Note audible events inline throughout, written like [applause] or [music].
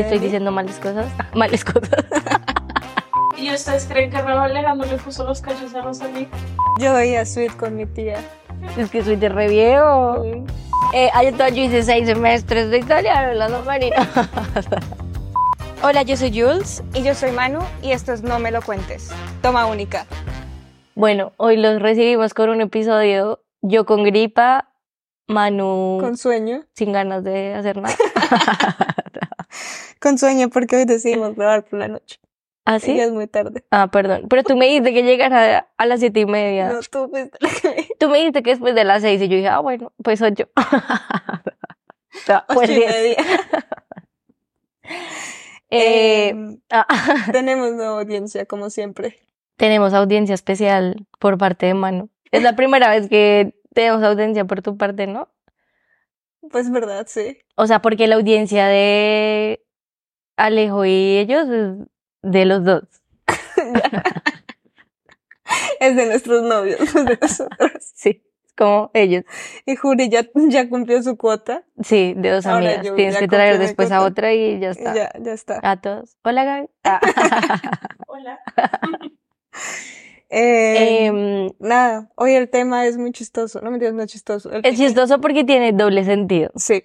Estoy diciendo malas cosas. [laughs] Malas cosas. ¿Y ustedes creen que Raúl Alejandro le puso los cachos a Rosalía? Yo veía Sweet con mi tía. Es que soy de re viejo. Eh, yo hice seis semestres de italiano, la marinas. [laughs] Hola, yo soy Jules. Y yo soy Manu. Y esto es No Me Lo Cuentes. Toma única. Bueno, hoy los recibimos con un episodio. Yo con gripa, Manu Con sueño. sin ganas de hacer nada. [laughs] Con sueño porque hoy decidimos grabar por la noche. ¿Ah, sí? ya es muy tarde. Ah, perdón. Pero tú me dijiste que llegara a las siete y media. No, tú fuiste Tú me dijiste que después de las seis y yo dije, ah, bueno, pues ocho. [laughs] Ah, pues Ocho y diez. media. [laughs] Eh, Em, ah, [laughs] tenemos nueva audiencia, como siempre. tenemos audiencia especial por parte de Manu. Es la primera vez que tenemos audiencia por tu parte, ¿no? Pues verdad, sí. O sea, porque la audiencia de Alejo y ellos es de los dos. [laughs] Es de nuestros novios, no es de nosotros. [laughs] Sí, es como ellos. Y Juri ya, ya cumplió su cuota. Sí, de dos Ahora amigas. Tienes que traer después a otra y ya está. ya, ya está. A todos. Hola, Gaby. [laughs] Ah. Hola. Eh, Em, nada, hoy el tema es muy chistoso. No me digas no es chistoso. El- es chistoso porque tiene doble sentido. Sí,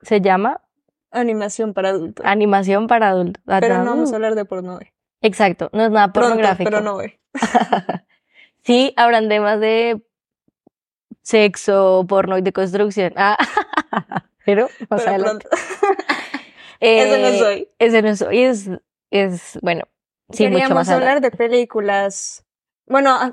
Se llama animación para adultos. animación para adultos. Ah, Pero no vamos a uh. hablar de porno hoy. Exacto, no es nada Pronto, pornográfico. pero no hoy. [laughs] sí, habrán temas de sexo, porno y de construcción. Ah, [laughs] pero más Pero adelante. pronto. [laughs] Ese no Eh, soy. Ese no soy. Es, es bueno, sí, mucho Queríamos más hablar adelante. de películas. Bueno, ah,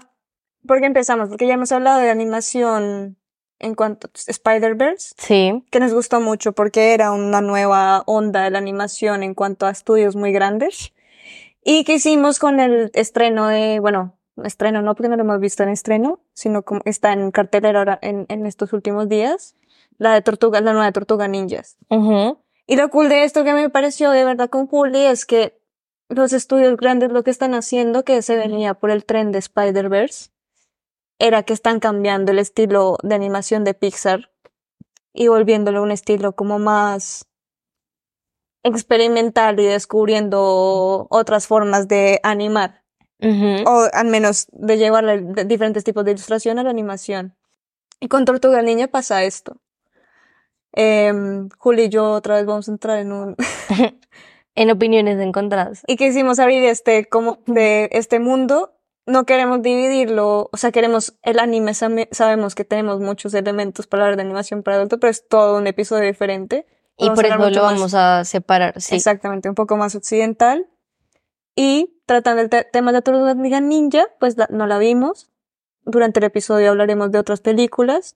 ¿por qué empezamos? Porque ya hemos hablado de animación en cuanto a Spider-Verse, Sí, que nos gustó mucho porque era una nueva onda de la animación en cuanto a estudios muy grandes. Y que hicimos con el estreno de, bueno, estreno no porque no lo hemos visto en estreno, sino como está en cartelera ahora en, en estos últimos días, la de Tortuga, la nueva Tortuga Ninjas. Y lo cool de esto que me pareció de verdad con Juli es que los estudios grandes lo que están haciendo, que se venía por el tren de Spider-Verse, era que están cambiando el estilo de animación de Pixar y volviéndolo un estilo como más experimental y descubriendo otras formas de animar, o al menos de llevar diferentes tipos de ilustración a la animación. Y con Tortuga Niña pasa esto. Em, Juli y yo otra vez vamos a entrar en un [laughs] en opiniones encontradas. y quisimos abrir este como de este mundo no queremos dividirlo o sea queremos el anime sabemos que tenemos muchos elementos para hablar de animación para adultos pero es todo un episodio diferente Y Vamos por eso lo más- vamos a separar. Sí. exactamente un poco más occidental y tratando el te- tema de la Tortuga Ninja pues la- no la vimos durante el episodio hablaremos de otras películas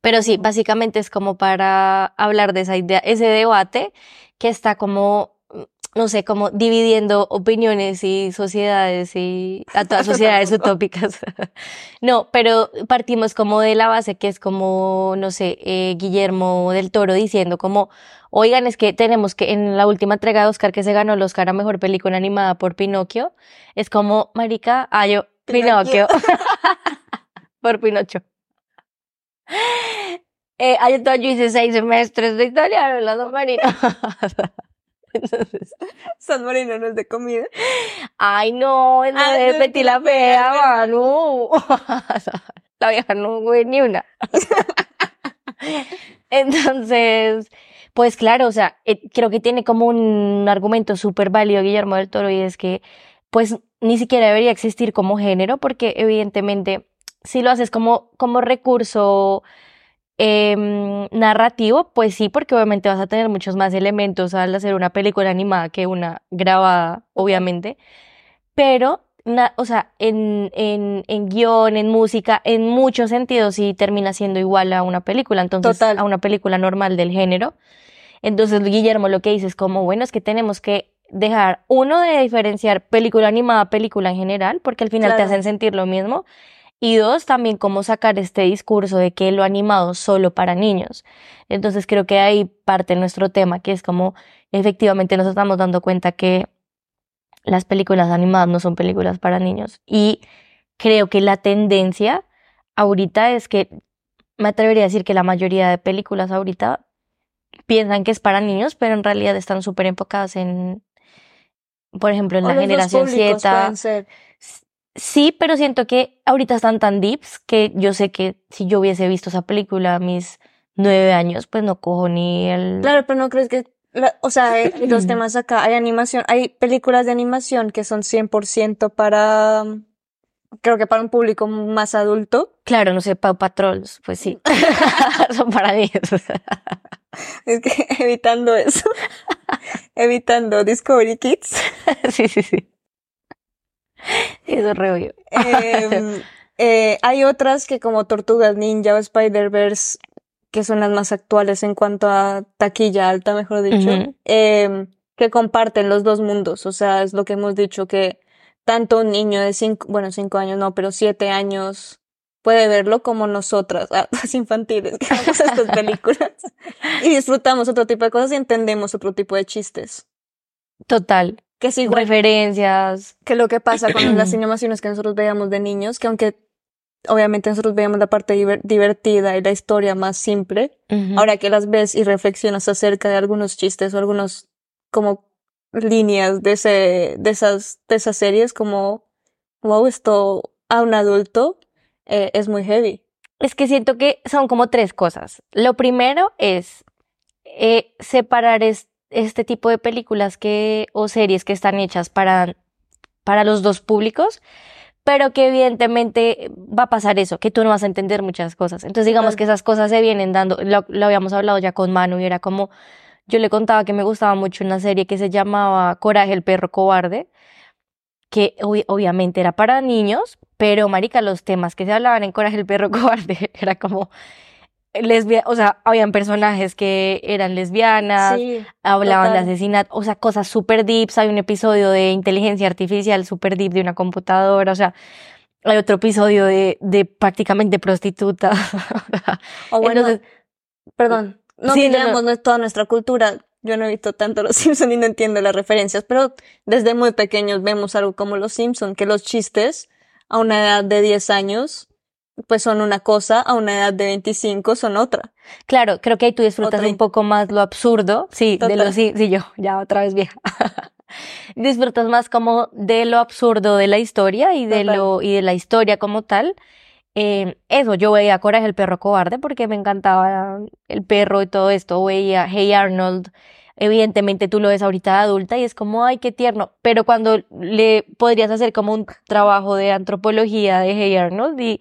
Pero sí, básicamente es como para hablar de esa idea, ese debate que está como, no sé, como dividiendo opiniones y sociedades y a todas [laughs] sociedades utópicas. [laughs] No, pero partimos como de la base que es como, no sé, eh, Guillermo del Toro diciendo como, oigan, es que tenemos que en la última entrega de Oscar que se ganó el Oscar a Mejor Película Animada por Pinocchio, es como, marica, ah, yo, Pinocchio. [laughs] Por Pinocho. Eh, yo hice seis semestres de italiano en la dos marinas. [laughs] Entonces, San Marino no es de comida ay no, es Ah, de Betty la Fea, Manu. [laughs] La vieja no güey ni una. [laughs] Entonces, pues claro, o sea, eh, creo que tiene como un argumento súper válido Guillermo del Toro y es que pues ni siquiera debería existir como género porque evidentemente si lo haces como, como recurso em, narrativo, pues sí, porque obviamente vas a tener muchos más elementos al hacer una película animada que una grabada, obviamente. Pero, na- o sea, en, en, en guion, en música, en muchos sentidos sí termina siendo igual a una película, entonces Total. a una película normal del género. Entonces Guillermo lo que dice es como, bueno, es que tenemos que dejar, uno, de diferenciar película animada, película en general, porque al final te hacen sentir lo mismo. Y dos, también cómo sacar este discurso de que lo animado solo para niños. Entonces creo que ahí parte nuestro tema, que es como efectivamente nos estamos dando cuenta que las películas animadas no son películas para niños. Y creo que la tendencia ahorita es que me atrevería a decir que la mayoría de películas ahorita piensan que es para niños, pero en realidad están súper enfocadas en, por ejemplo, en O la generación Z. Sí, pero siento que ahorita están tan deeps que yo sé que si yo hubiese visto esa película a mis nueve años, pues no cojo ni el... Claro, pero no crees que, la- o sea, hay [clears throat] los temas acá, hay animación, hay películas de animación que son 100% para, creo que para un público más adulto. Claro, no sé, Paw Patrols, pues sí. [laughs] Son para niños. [laughs] Es que [laughs] evitando eso, evitando Discovery Kids. sí, sí, sí. Eso [laughs] es re. Em, [laughs] eh, hay otras que como Tortugas Ninja o Spider-Verse, que son las más actuales en cuanto a taquilla alta, mejor dicho, em, que comparten los dos mundos. O sea, es lo que hemos dicho que tanto un niño de cinco, bueno, cinco años no, pero siete años puede verlo como nosotras, [laughs] las infantiles, que vemos estas películas y disfrutamos otro tipo de cosas y entendemos otro tipo de chistes. Total. Que igual Referencias. que lo que pasa con las [clears throat] animaciones que nosotros veíamos de niños, que aunque obviamente nosotros veíamos la parte diver- divertida y la historia más simple, Ujú. ahora que las ves y reflexionas acerca de algunos chistes o algunos como líneas de ese, de esas, de esas series, como, wow, esto a un adulto eh, es muy heavy. Es que siento que son como tres cosas. Lo primero es eh, separar es- este tipo de películas que, o series que están hechas para, para los dos públicos, pero que evidentemente va a pasar eso, que tú no vas a entender muchas cosas. Entonces digamos que esas cosas se vienen dando, lo, lo habíamos hablado ya con Manu y era como, yo le contaba que me gustaba mucho una serie que se llamaba Coraje el perro cobarde, que obvi- obviamente era para niños, pero marica, los temas que se hablaban en Coraje el perro [laughs] cobarde era como lesbia, o sea, habían personajes que eran lesbianas, Sí, hablaban de asesinato, o sea, cosas súper deeps, hay un episodio de inteligencia artificial súper deep de una computadora, o sea, hay otro episodio de, de prácticamente prostituta. o bueno, Entonces, perdón, no Sí, no. no, toda nuestra cultura. Yo no he visto tanto Los [laughs] Simpson y no entiendo las referencias, pero desde muy pequeños vemos algo como Los Simpson, que los chistes a una edad de 10 años pues son una cosa, a una edad de 25 son otra. claro, creo que ahí tú disfrutas un 30. poco más lo absurdo, sí, de lo, sí, sí, yo, ya otra vez vieja. [laughs] Disfrutas más como de lo absurdo de la historia y de Total. lo, y de la historia como tal. Eh, eso, yo veía Coraje el perro cobarde porque me encantaba el perro y todo esto. Veía Hey Arnold. Evidentemente tú lo ves ahorita de adulta y es como, ay, qué tierno. Pero cuando le podrías hacer como un trabajo de antropología de Hey Arnold y,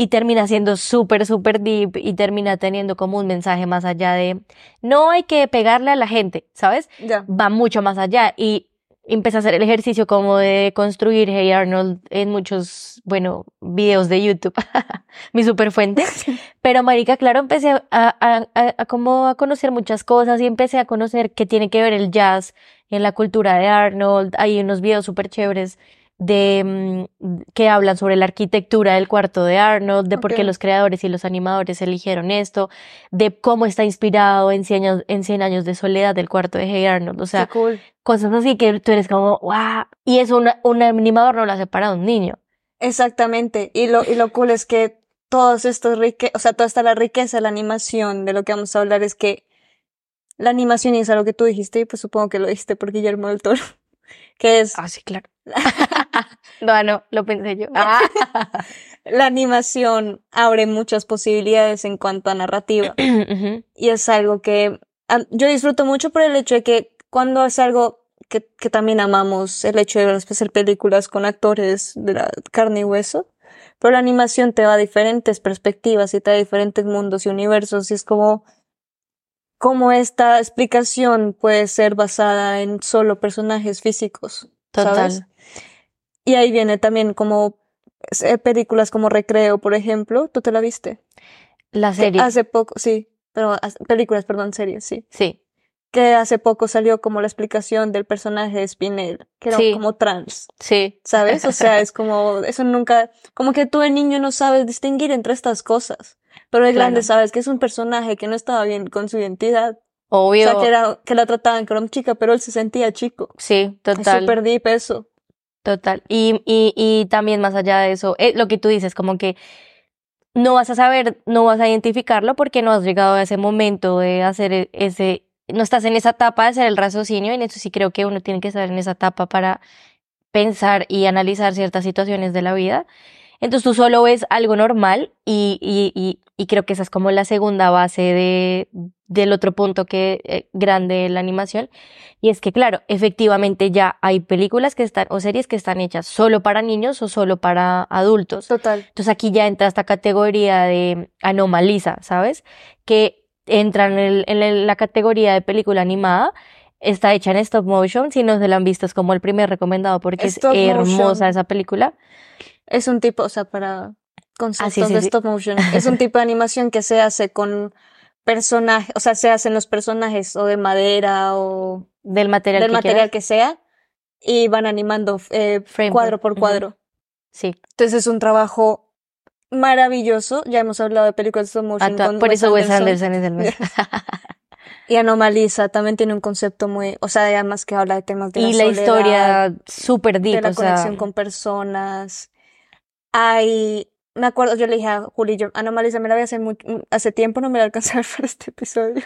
y termina siendo súper, súper deep y termina teniendo como un mensaje más allá de, no hay que pegarle a la gente, ¿sabes? Va mucho más allá y empecé a hacer el ejercicio como de construir Hey Arnold en muchos, bueno, videos de YouTube, [laughs] mi super fuente. [laughs] Pero marica, claro, empecé a, a, a- a como a conocer muchas cosas y empecé a conocer qué tiene que ver el jazz en la cultura de Arnold. Hay unos videos súper chéveres de mm, que hablan sobre la arquitectura del cuarto de Arnold, de por qué los creadores y los animadores eligieron esto, de cómo está inspirado en Cien años, en Cien años de soledad del cuarto de Hey Arnold. O sea, cool. cosas así que tú eres como, wow. Y eso una- un animador no lo hace para un niño. Exactamente. Y lo, y lo cool es que todos estos rique, o sea, toda esta la riqueza de la animación, de lo que vamos a hablar es que la animación es algo que tú dijiste, y pues supongo que lo dijiste por Guillermo del Toro, [laughs] que es Ah, sí, claro. [laughs] [laughs] no, no, lo pensé yo. Ah. [laughs] la animación abre muchas posibilidades en cuanto a narrativa. [clears throat] Y es algo que ah, yo disfruto mucho por el hecho de que cuando es algo que, que también amamos, el hecho de hacer películas con actores de la carne y hueso, pero la animación te va a diferentes perspectivas y te da diferentes mundos y universos y es como como esta explicación puede ser basada en solo personajes físicos, ¿sabes? Y ahí viene también como eh, películas como Recreo, por ejemplo, ¿tú te la viste? La Que serie. Hace poco, sí, pero películas, perdón, series, sí. Sí. Que hace poco salió como la explicación del personaje de Spinel, que era Sí. como trans, Sí. ¿sabes? O sea, es [laughs] como, eso nunca, como que tú de niño no sabes distinguir entre estas cosas, pero de grande Claro. sabes que es un personaje que no estaba bien con su identidad. Obvio. O sea, que, era, que la trataban como chica, pero él se sentía chico. Sí, Es total. súper deep eso. Total. Y, y, y también más allá de eso, eh, lo que tú dices, como que no vas a saber, no vas a identificarlo porque no has llegado a ese momento de hacer e- ese, no estás en esa etapa de hacer el raciocinio, y en eso sí creo que uno tiene que estar en esa etapa para pensar y analizar ciertas situaciones de la vida. Entonces tú solo ves algo normal y, y, y, y creo que esa es como la segunda base de, del otro punto que eh, grande de la animación. Y es que, claro, efectivamente ya hay películas que están, o series que están hechas solo para niños o solo para adultos. Total. Entonces aquí ya entra esta categoría de anomaliza, ¿sabes? Que entra en, el- en el- la categoría de película animada. Está hecha en stop motion. Si no se la han visto, es como el primer recomendado porque Stop es hermosa motion. esa película. Es un tipo, o sea, para conceptos Ah, sí, de sí. stop motion. Es un tipo de animación que se hace con personajes, o sea, se hacen los personajes o de madera o Del material del que material que sea y van animando eh, Frame cuadro por- cuadro. Sí. Entonces es un trabajo maravilloso. Ya hemos hablado de películas de stop motion con por Wes eso Wes Anderson. Anderson es el mejor. [laughs] Y Anomaliza también tiene un concepto muy, o sea, además que habla de temas de y la, la soledad, historia súper de deep, la o sea, conexión con personas. Hay, me acuerdo, yo le dije a Juli, yo, Anomaliza me la vi hace, mu- hace tiempo, no me la alcancé a ver [laughs] para este episodio.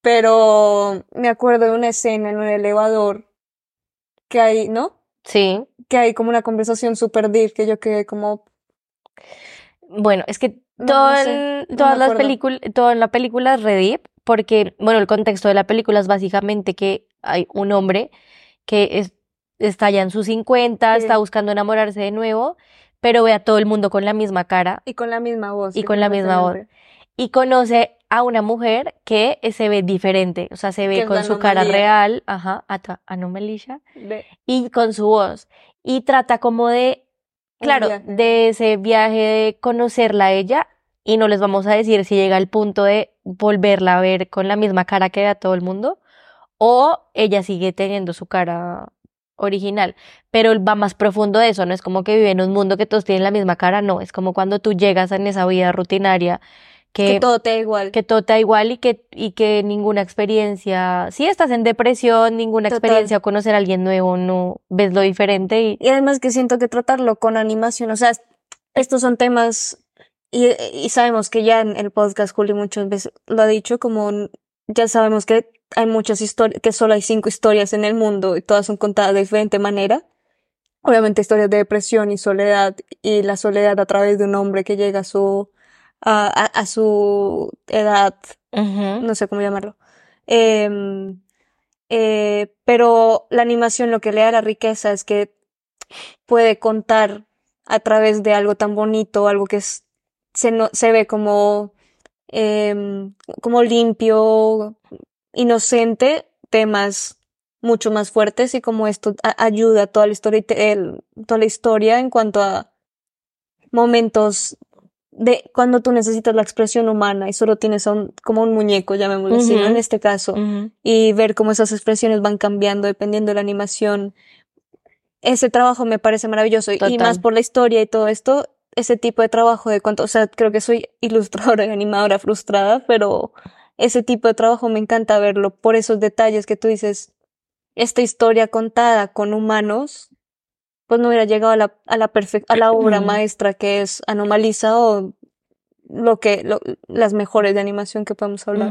Pero me acuerdo de una escena en un elevador que hay, ¿no? sí. Que hay como una conversación súper deep que yo quedé como, Bueno, es que No, todo no sé, no todas me las películas, todo en la película es re deep, porque, bueno, el contexto de la película es básicamente que hay un hombre que es- está ya en sus 50, Sí. está buscando enamorarse de nuevo, pero ve a todo el mundo con la misma cara y con la misma voz. Y con la misma voz. y conoce a una mujer que eh, se ve diferente, o sea, se ve con su cara real, ajá, anomalía, y con su voz. Y trata como de, claro, de ese viaje de conocerla a ella, y no les vamos a decir si llega al punto de volverla a ver con la misma cara que ve a todo el mundo, o ella sigue teniendo su cara original, pero va más profundo de eso, no es como que vive en un mundo que todos tienen la misma cara, no, es como cuando tú llegas en esa vida rutinaria que todo te da igual. que todo te da igual y que, y que ninguna experiencia, si estás en depresión, ninguna Total. experiencia o conocer a alguien nuevo, no ves lo diferente y Y además que siento que tratarlo con animación, o sea, estos son temas, y, y sabemos que ya en el podcast Juli muchas veces lo ha dicho, como ya sabemos que hay muchas historias, que solo hay cinco historias en el mundo y todas son contadas de diferente manera. Obviamente historias de depresión y soledad, y la soledad a través de un hombre que llega a su, a, a, a su edad no sé cómo llamarlo. Em, eh, pero la animación lo que le da la riqueza es que puede contar a través de algo tan bonito, algo que es, se, no- se ve como, em, como limpio, inocente, temas mucho más fuertes y como esto ayuda a toda la historia, el- toda la historia en cuanto a momentos de cuando tú necesitas la expresión humana y solo tienes a un, como un muñeco, llamémoslo así, ¿no? Ujú. En este caso, y ver cómo esas expresiones van cambiando dependiendo de la animación. Ese trabajo me parece maravilloso y más por la historia y todo esto, ese tipo de trabajo de cuanto, o sea, creo que soy ilustradora y animadora frustrada, pero ese tipo de trabajo me encanta verlo por esos detalles que tú dices, esta historia contada con humanos, pues no hubiera llegado a la, a la a la [clears throat] obra maestra que es Anomaliza o lo que, lo- las mejores de animación que podemos hablar.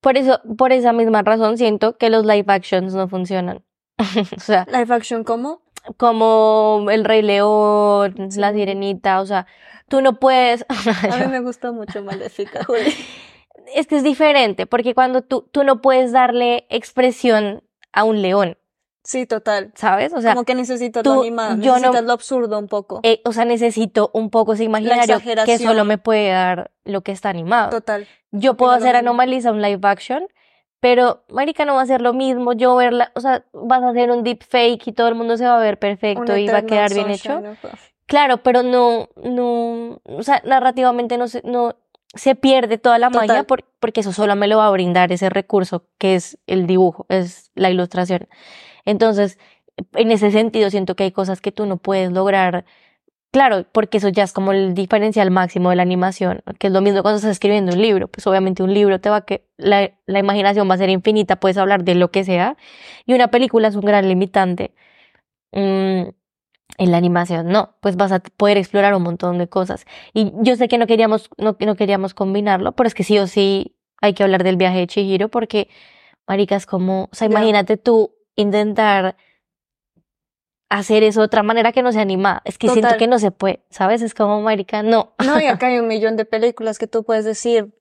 Por eso, por esa misma razón siento que los live actions no funcionan. [laughs] O sea, Live action, ¿cómo? como El Rey León, Sí. La Sirenita, o sea, tú no puedes. A mí [laughs] me gusta mucho Maléfica, Juli. [laughs] Es que es diferente, porque cuando tú, tú no puedes darle expresión a un león, Sí, total. ¿sabes? O sea, Como que necesitas tú- lo animado, yo no- necesitas lo absurdo un poco. eh, o sea, necesito un poco ese imaginario que solo me puede dar lo que está animado. Total. Yo puedo hacer. Anomaliza un live action, pero marica no va a ser lo mismo. Yo verla, o sea, vas a hacer un deep fake y todo el mundo se va a ver perfecto Un y va a quedar bien hecho. Claro, pero no, no, o sea, narrativamente no no se pierde toda la Total. magia por- porque eso solo me lo va a brindar ese recurso que es el dibujo, es la ilustración. Entonces, en ese sentido siento que hay cosas que tú no puedes lograr. Claro, porque eso ya es como el diferencial máximo de la animación, que es lo mismo cuando estás escribiendo un libro. Pues obviamente un libro te va a que la, la imaginación va a ser infinita, puedes hablar de lo que sea, y una película es un gran limitante. Mm, En la animación no, pues vas a poder explorar un montón de cosas. Y yo sé que no queríamos, no, no queríamos combinarlo, pero es que sí o sí hay que hablar del viaje de Chihiro porque, marica, es como, o sea, imagínate tú intentar hacer eso de otra manera que no se anima. Es que siento que no se puede, ¿sabes? Es como, marica, no. No, y [laughs] acá hay un millón de películas que tú puedes decir,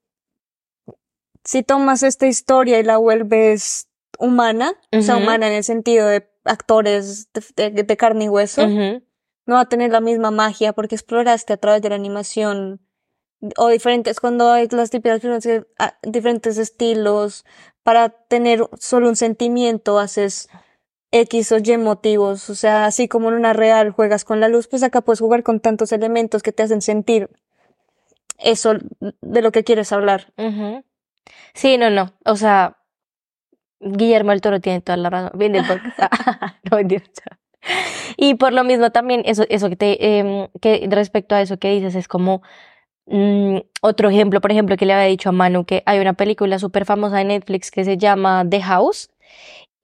si tomas esta historia y la vuelves humana, o sea, humana en el sentido de actores de, de- de carne y hueso, no va a tener la misma magia porque exploraste a través de la animación o diferentes, cuando hay las típicas ah, diferentes estilos, para tener solo un sentimiento haces X o Y motivos, o sea, así como en una real juegas con la luz, pues acá puedes jugar con tantos elementos que te hacen sentir eso de lo que quieres hablar. Sí, no, no. O sea, Guillermo el Toro tiene toda la razón. Del podcast. [laughs] no. Y por lo mismo también, eso, eso que te, em, que respecto a eso que dices, es como mm, otro ejemplo, por ejemplo, que le había dicho a Manu, que hay una película súper famosa de Netflix que se llama The House.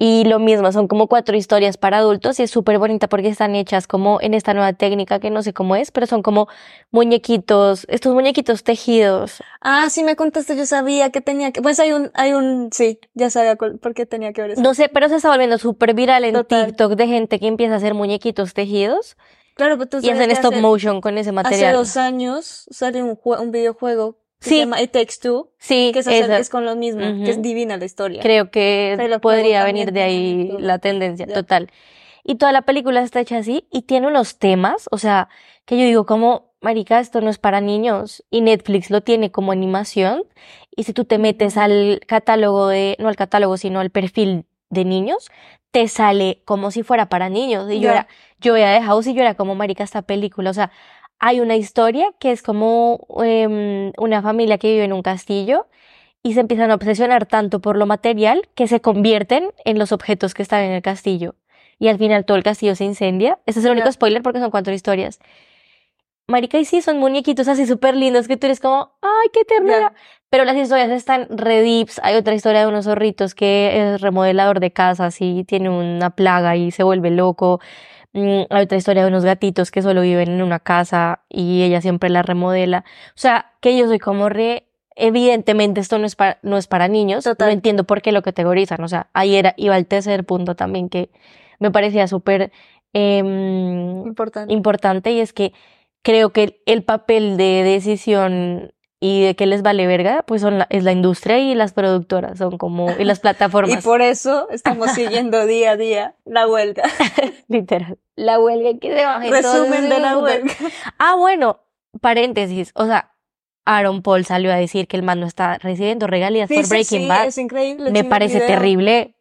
Y lo mismo, son como cuatro historias para adultos y es súper bonita porque están hechas como en esta nueva técnica que no sé cómo es, pero son como muñequitos, estos muñequitos tejidos. Ah, sí me contaste, yo sabía que tenía que, pues hay un, hay un, sí, ya sabía cuál- por qué tenía que ver eso. No sé, pero se está volviendo súper viral en Total. TikTok de gente que empieza a hacer muñequitos tejidos Claro, pero tú y sabes hacen que stop hace- motion con ese Hace material. dos años salió un, un videojuego que Sí. se llama It Takes Two, Sí, que esa- es con lo mismo, que es divina la historia. creo que Pero podría venir de ahí todo. la tendencia, total. Y toda la película está hecha así y tiene unos temas, o sea, que yo digo como, marica, esto no es para niños y Netflix lo tiene como animación y si tú te metes al catálogo de, no al catálogo, sino al perfil de niños, te sale como si fuera para niños. Y yo era, yo veía The House y yo era como, marica, esta película, o sea, hay una historia que es como em, una familia que vive en un castillo y se empiezan a obsesionar tanto por lo material que se convierten en los objetos que están en el castillo. Y al final todo el castillo se incendia. Ese es el único spoiler porque son cuatro historias. Marica, y sí, son muñequitos así súper lindos que tú eres como, ¡ay, qué ternura! Pero las historias están re deeps. Hay otra historia de unos zorritos que es remodelador de casas y tiene una plaga y se vuelve loco. Mm, hay otra historia de unos gatitos que solo viven en una casa y ella siempre la remodela. O sea, que yo soy como re... Evidentemente esto no es para, no es para niños. Total. No entiendo por qué lo categorizan. O sea, ahí era, iba al tercer punto también que me parecía súper em, Importante. importante y es que creo que el papel de decisión y de que les vale verga, pues son la, es la industria y las productoras, son como, y las [laughs] Y plataformas, por eso estamos siguiendo día a día la huelga. [laughs] literal. La huelga que se baje Resumen de la huelga. Ah, bueno, paréntesis, o sea, Aaron Paul salió a decir que el man no está recibiendo regalías Sí, por Breaking sí, Bad. es increíble. Me parece terrible.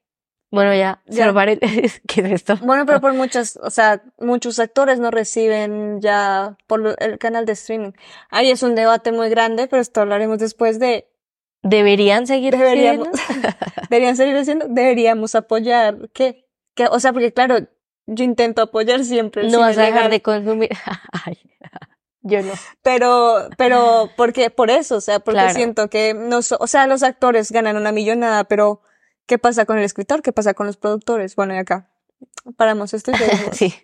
Bueno, ya, Ya. paréntesis, [laughs] ¿qué es esto? Bueno, pero por muchas, o sea, muchos actores no reciben ya por el canal de streaming. Ahí es un debate muy grande, pero esto hablaremos después de ¿Deberían seguir deberíamos, recibiendo? [laughs] deberían seguir diciendo, deberíamos apoyar, ¿qué? ¿Qué? O sea, porque claro, yo intento apoyar siempre No vas a dejar de consumir. [laughs] Ay, yo no. pero, pero, porque, por eso, o sea, porque Claro. siento que no, o sea, los actores ganan una millonada, pero ¿qué pasa con el escritor? ¿Qué pasa con los productores? Bueno, y acá paramos esto y. [laughs] Sí.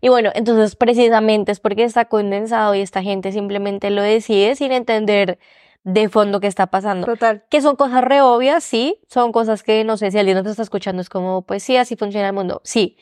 Y bueno, entonces precisamente es porque está condensado y esta gente simplemente lo decide sin entender de fondo qué está pasando. Total. Que son cosas re obvias, sí, son cosas que no sé si alguien no te está escuchando, es como, pues sí, así funciona el mundo, sí.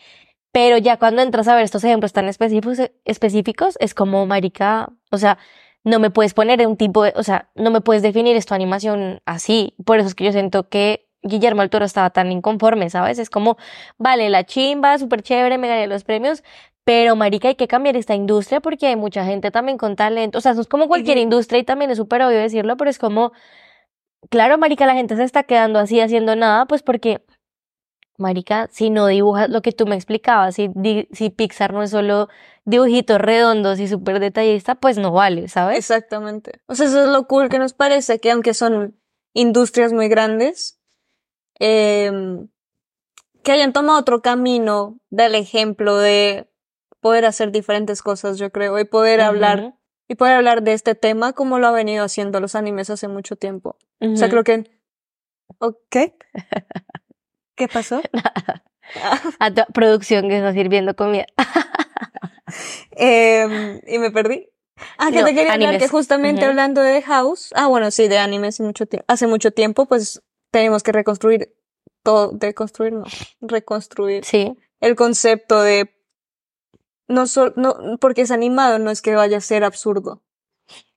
Pero ya cuando entras a ver estos ejemplos tan específicos, específicos es como, marica, o sea, no me puedes poner un tipo de, o sea, no me puedes definir esto animación así. Por eso es que yo siento que Guillermo del Toro estaba tan inconforme, ¿sabes? Es como, vale, la chimba, súper chévere, me gané los premios, pero marica, hay que cambiar esta industria porque hay mucha gente también con talento. O sea, eso es como cualquier industria y también es súper obvio decirlo, pero es como, claro, marica, la gente se está quedando así haciendo nada, pues porque, marica, si no dibujas lo que tú me explicabas, si, di- si Pixar no es solo dibujitos redondos y súper detallista, pues no vale, ¿sabes? Exactamente. O sea, eso es lo cool que nos parece, que aunque son industrias muy grandes, em, que hayan tomado otro camino del ejemplo de poder hacer diferentes cosas, yo creo, y poder hablar, y poder hablar de este tema como lo ha venido haciendo los animes hace mucho tiempo. O sea, creo que, ¿ok? [laughs] ¿Qué pasó? [laughs] A tu producción que está sirviendo comida. [laughs] Em, y me perdí. Ah, que No, te quería hablar animes. que justamente hablando de House, ah, bueno, sí, de animes y mucho hace mucho tiempo, pues tenemos que reconstruir todo, deconstruir, no, reconstruir Sí. el concepto de no solo, no, porque es animado, no es que vaya a ser absurdo.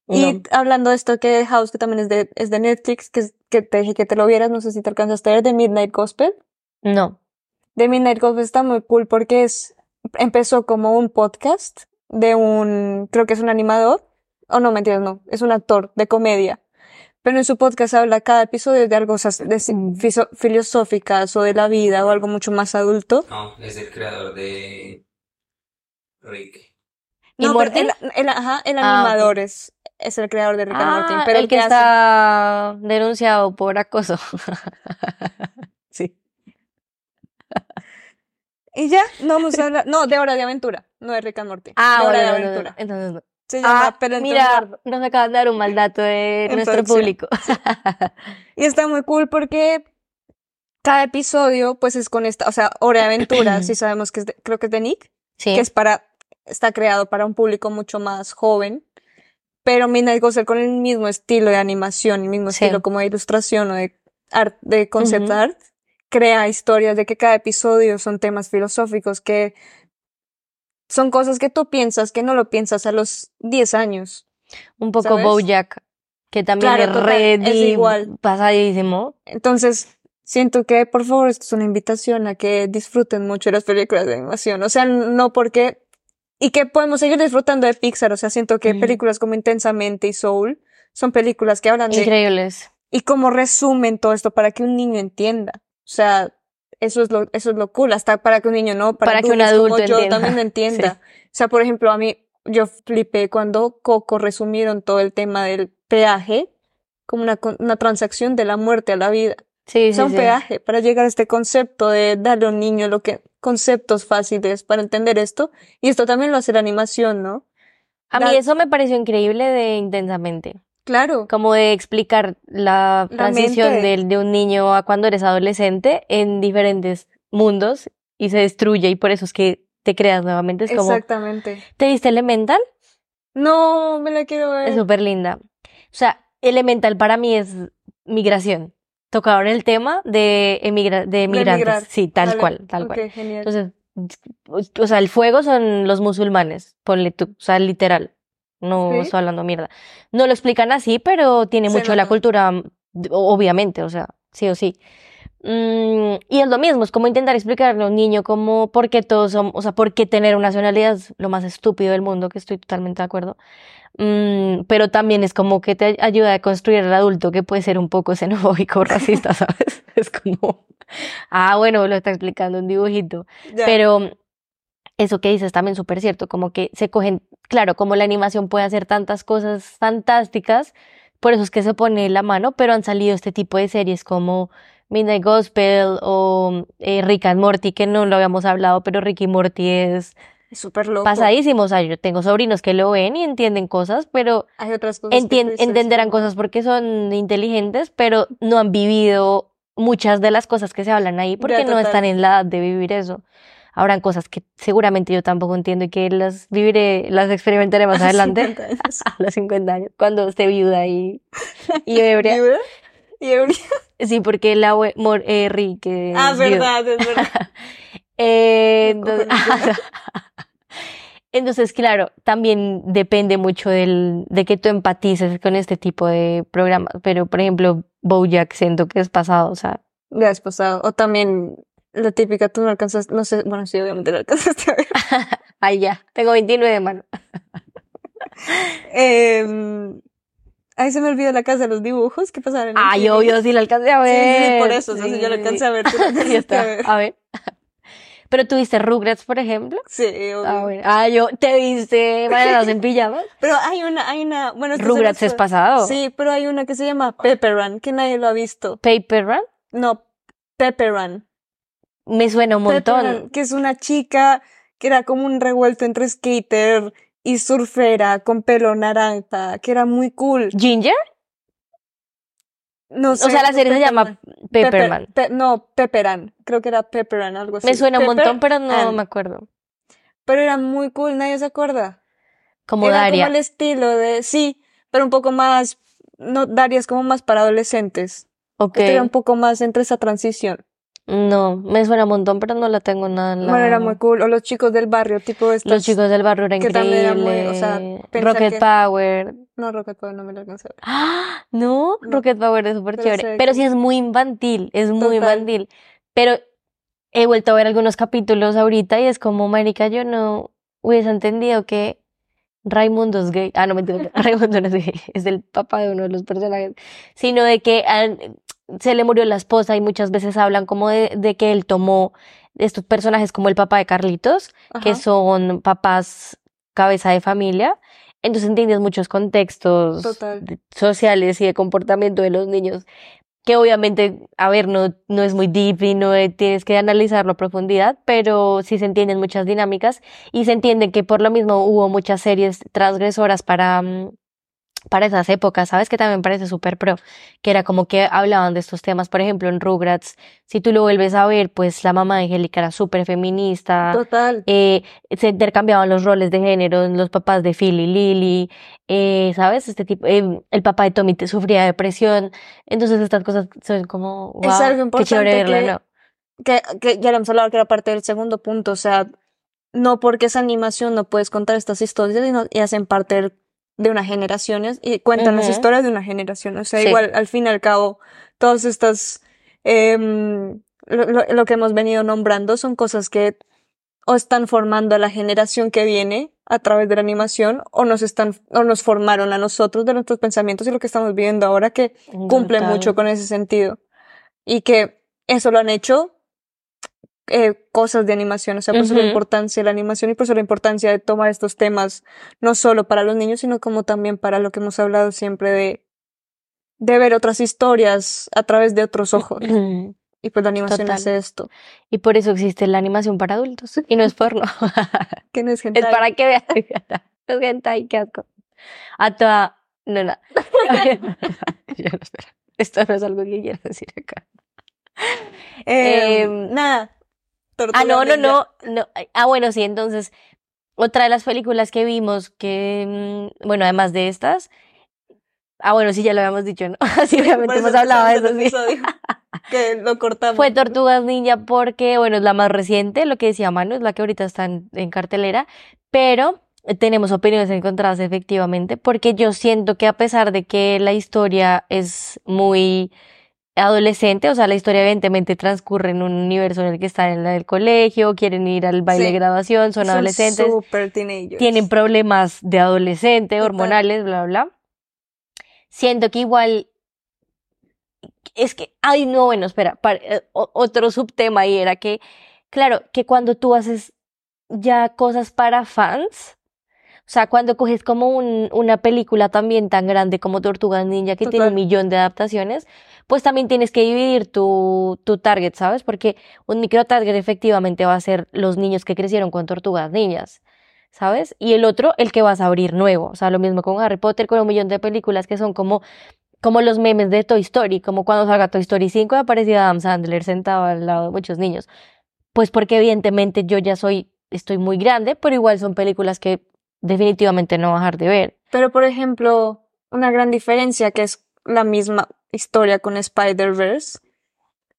Y hablando de esto que House, que también es de, es de Netflix, que, que te dije que te lo vieras, no sé si te alcanzaste a ver, de Midnight Gospel. No. de Midnight Gospel está muy cool porque es, empezó como un podcast de un, creo que es un animador, o no, mentiras, no, es un actor de comedia. Pero en su podcast habla cada episodio de algo de Mm. filosóficas o de la vida o algo mucho más adulto. No, es el creador de Rick. ¿Y No, Morty? el, el- ajá, el Ah, animador es, es el creador de Rick and Morty, Ah, pero el que hace- está denunciado por acoso. [laughs] sí. Y ya, no vamos a hablar, no, de Hora de Aventura, no de Rick and Morty. Ah, de Hora bueno, de no, no, no, Aventura. entonces no. Se llama Ah, Pelotón mira, nos acaban de dar un mal [laughs] dato de nuestro público. [laughs] Y está muy cool porque cada episodio, pues es con esta, o sea, Hora de Aventura, [clears throat] sí sabemos que es de- creo que es de Nick, sí. que es para, está creado para un público mucho más joven, pero Midnight Gospel con el mismo estilo de animación, el mismo estilo como de ilustración o de art, de concept art, crea historias de que cada episodio son temas filosóficos que son cosas que tú piensas que no lo piensas a los 10 años. un poco ¿sabes? Bojack, que también Claro, es total, re es igual. pasadísimo. Entonces, siento que, por favor, esto es una invitación a que disfruten mucho las películas de animación. O sea, no porque... Y que podemos seguir disfrutando de Pixar. O sea, siento que Ujú. películas como Intensamente y Soul son películas que hablan de... Increíbles. Y cómo resumen todo esto para que un niño entienda. O sea, eso es lo, eso es lo cool. Hasta para que un niño no, para, Para que un como adulto yo entienda. también lo entienda. [laughs] O sea, por ejemplo, a mí, yo flipé cuando Coco resumieron todo el tema del peaje como una, una transacción de la muerte a la vida. Sí, O sea, sí, un sí. peaje para llegar a este concepto de darle a un niño lo que, conceptos fáciles para entender esto. Y esto también lo hace la animación, ¿no? A La- mí eso me pareció increíble de intensamente. Claro. Como de explicar la La transición del- de, un niño a cuando eres adolescente en diferentes mundos y se destruye y por eso es que te creas nuevamente. Es como, Exactamente. ¿te viste Elemental? No, me la quiero ver. Es súper linda. O sea, Elemental para mí es migración. Tocaron el tema de, emigra de emigrantes. Sí, tal cual, tal cual. genial. Entonces, o sea, el fuego son los musulmanes, ponle tú, o sea, literal. No Sí. estoy hablando mierda. No lo explican así, pero tiene Se mucho de la cultura, mm, obviamente, o sea, sí o sí. Mm, y es lo mismo, es como intentar explicarle a un niño como por qué todos somos, o sea, por qué tener una nacionalidad es lo más estúpido del mundo, que estoy totalmente de acuerdo. Mm, pero también es como que te ayuda a construir al adulto que puede ser un poco xenofóbico, racista, [laughs] ¿sabes? [laughs] Es como, ah, bueno, lo está explicando un dibujito. Pero eso que dices también súper cierto, como que se cogen, claro, como la animación puede hacer tantas cosas fantásticas, por eso es que se pone la mano, pero han salido este tipo de series como Midnight Gospel o eh, Rick and Morty, que no lo habíamos hablado, pero Rick y Morty es súper loco. pasadísimo. O sea, yo tengo sobrinos que lo ven y entienden cosas, pero Hay otras cosas. entien- entenderán cosas porque son inteligentes, pero no han vivido muchas de las cosas que se hablan ahí porque no están en la edad de vivir eso. Habrán cosas que seguramente yo tampoco entiendo y que las viviré, las experimentaré más A adelante 50 años. [laughs] a los 50 años, cuando esté viuda y, y [laughs] ebria. ¿Viuda? ¿Y ebria? [laughs] Sí, porque la mor- eh, Rick es Ah, viuda. verdad, es verdad. Eh, entonces, entonces, claro, también depende mucho del, de que tú empatices con este tipo de programas. Pero, por ejemplo, Bojack siento que es pasado, o sea, Ya es pasado. O también la típica, tú no alcanzas, no sé, bueno, sí, obviamente lo alcanzaste a ver. [laughs] ay ya, tengo 29 de mano. Em, ahí se me olvidó la casa de los dibujos. ¿Qué pasaron? en Ay, cine? obvio, sí la alcancé a Sí, sí, ver. sí, por eso, entonces yo lo alcancé a ver, tú [laughs] alcanzaste está, a ver. a ver. Pero tuviste Rugrats, por ejemplo. Sí, obvio. Ah, bueno. Ah, yo, ¿te viste Bananas en pijamas? [laughs] Pero hay una, hay una, bueno, Rugrats es pasado. Sí, pero hay una que se llama Pepper Run, que nadie lo ha visto. Paper Run. No, Pepper Run. Me suena un montón. Que es una chica que era como un revuelto entre skater y surfera con pelo naranja, que era muy cool. ¿Ginger? No sé. o sea, la serie se llama. Pepperman. Pe- no, Pepperan. Creo que era Pepperan, algo así. Me suena un montón, pero no and- me acuerdo. pero era muy cool, nadie se acuerda. Como era Daria. como el estilo de, sí, pero un poco más, no, Daria es como más para adolescentes. Ok. Era un poco más entre esa transición. No, me suena un montón, pero no la tengo nada en la... Bueno, era muy cool. O los chicos del barrio, tipo estos. Los chicos del barrio eran que también era muy, o sea, Rocket que- Power. No, Rocket Power no me lo alcanzé a ver. ¡Ah! No, No. Rocket Power es súper chévere. sé Pero sí es muy infantil, es muy Total. infantil. Pero he vuelto a ver algunos capítulos ahorita y es como, marica, yo no hubiese entendido que Raimundo es gay. Ah, no, mentira, [laughs] Raimundo no es gay, es el papá de uno de los personajes. Sino de que ah, se le murió la esposa y muchas veces hablan como de, de que él tomó estos personajes como el papá de Carlitos, que son papás cabeza de familia. Entonces entiendes muchos contextos Total. sociales y de comportamiento de los niños, que obviamente, a ver, no, no es muy deep y no eh, tienes que analizarlo a profundidad, pero sí se entienden muchas dinámicas y se entiende que por lo mismo hubo muchas series transgresoras para, mm, para esas épocas, ¿sabes? Que también parece súper pro, que era como que hablaban de estos temas, por ejemplo, en Rugrats, si tú lo vuelves a ver, pues la mamá de Angélica era súper feminista, Total. eh, se intercambiaban los roles de género, los papás de Phil y Lily, eh, ¿sabes? Este tipo, eh, el papá de Tommy te sufría depresión, entonces estas cosas son como, Es wow, algo qué chévere importante verla, que- ¿no? que, que ya lo hemos hablado, que era parte del segundo punto, o sea, no porque es animación no puedes contar estas historias y, no- y hacen parte del- de una generación es- y cuentan las historias de una generación, o sea, Sí. igual al fin y al cabo, todas estas, em, lo, lo- que hemos venido nombrando son cosas que o están formando a la generación que viene a través de la animación o nos están, o nos formaron a nosotros de nuestros pensamientos y lo que estamos viviendo ahora que cumple mucho con ese sentido. Y que eso lo han hecho eh, cosas de animación, o sea, por eso la importancia de la animación y por eso la importancia de tomar estos temas, no solo para los niños, sino como también para lo que hemos hablado siempre de, de ver otras historias a través de otros ojos. Y pues la animación Total. hace esto. Y por eso existe la animación para adultos y no es porno. [laughs] ¿Quién es Es gente? para que vean. [laughs] Es hentai, qué asco. A toda. No, no. [laughs] Ya no, espera. Esto no es algo que quiero decir acá. Eh, Em, nada. Ah, no, no, no, no. Ah, bueno, sí, entonces, otra de las películas que vimos que, mm, bueno, además de estas, ah, bueno, sí, ya lo habíamos dicho, ¿no? [laughs] Sí, obviamente hemos hablado de eso, sí. [laughs] que lo cortamos. Fue Tortugas Ninja porque, bueno, es la más reciente, lo que decía Manu, es la que ahorita está en, en cartelera, pero tenemos opiniones encontradas efectivamente, porque yo siento que a pesar de que la historia es muy adolescente, o sea, la historia evidentemente transcurre en un universo en el que están en el colegio, quieren ir al baile de graduación, son, adolescentes, super teenagers. tienen problemas de adolescente, Total. hormonales, bla, bla, bla. Siento que igual es que, ay, no, bueno, espera, para- eh, otro subtema ahí era que, claro, que cuando tú haces ya cosas para fans, o sea, cuando coges como un, una película también tan grande como Tortugas Ninja, que tiene un millón de adaptaciones, pues también tienes que dividir tu, tu target, ¿sabes? Porque un micro target efectivamente va a ser los niños que crecieron con Tortugas Ninjas. ¿Sabes? Y el otro, el que vas a abrir nuevo. O sea, lo mismo con Harry Potter, con un millón de películas que son como como los memes de Toy Story, como cuando salga Toy Story 5 aparecía Adam Sandler sentado al lado de muchos niños. Pues porque evidentemente yo ya soy, estoy muy grande, pero igual son películas que definitivamente no voy a de ver. Pero, por ejemplo, una gran diferencia que es la misma historia con Spider-Verse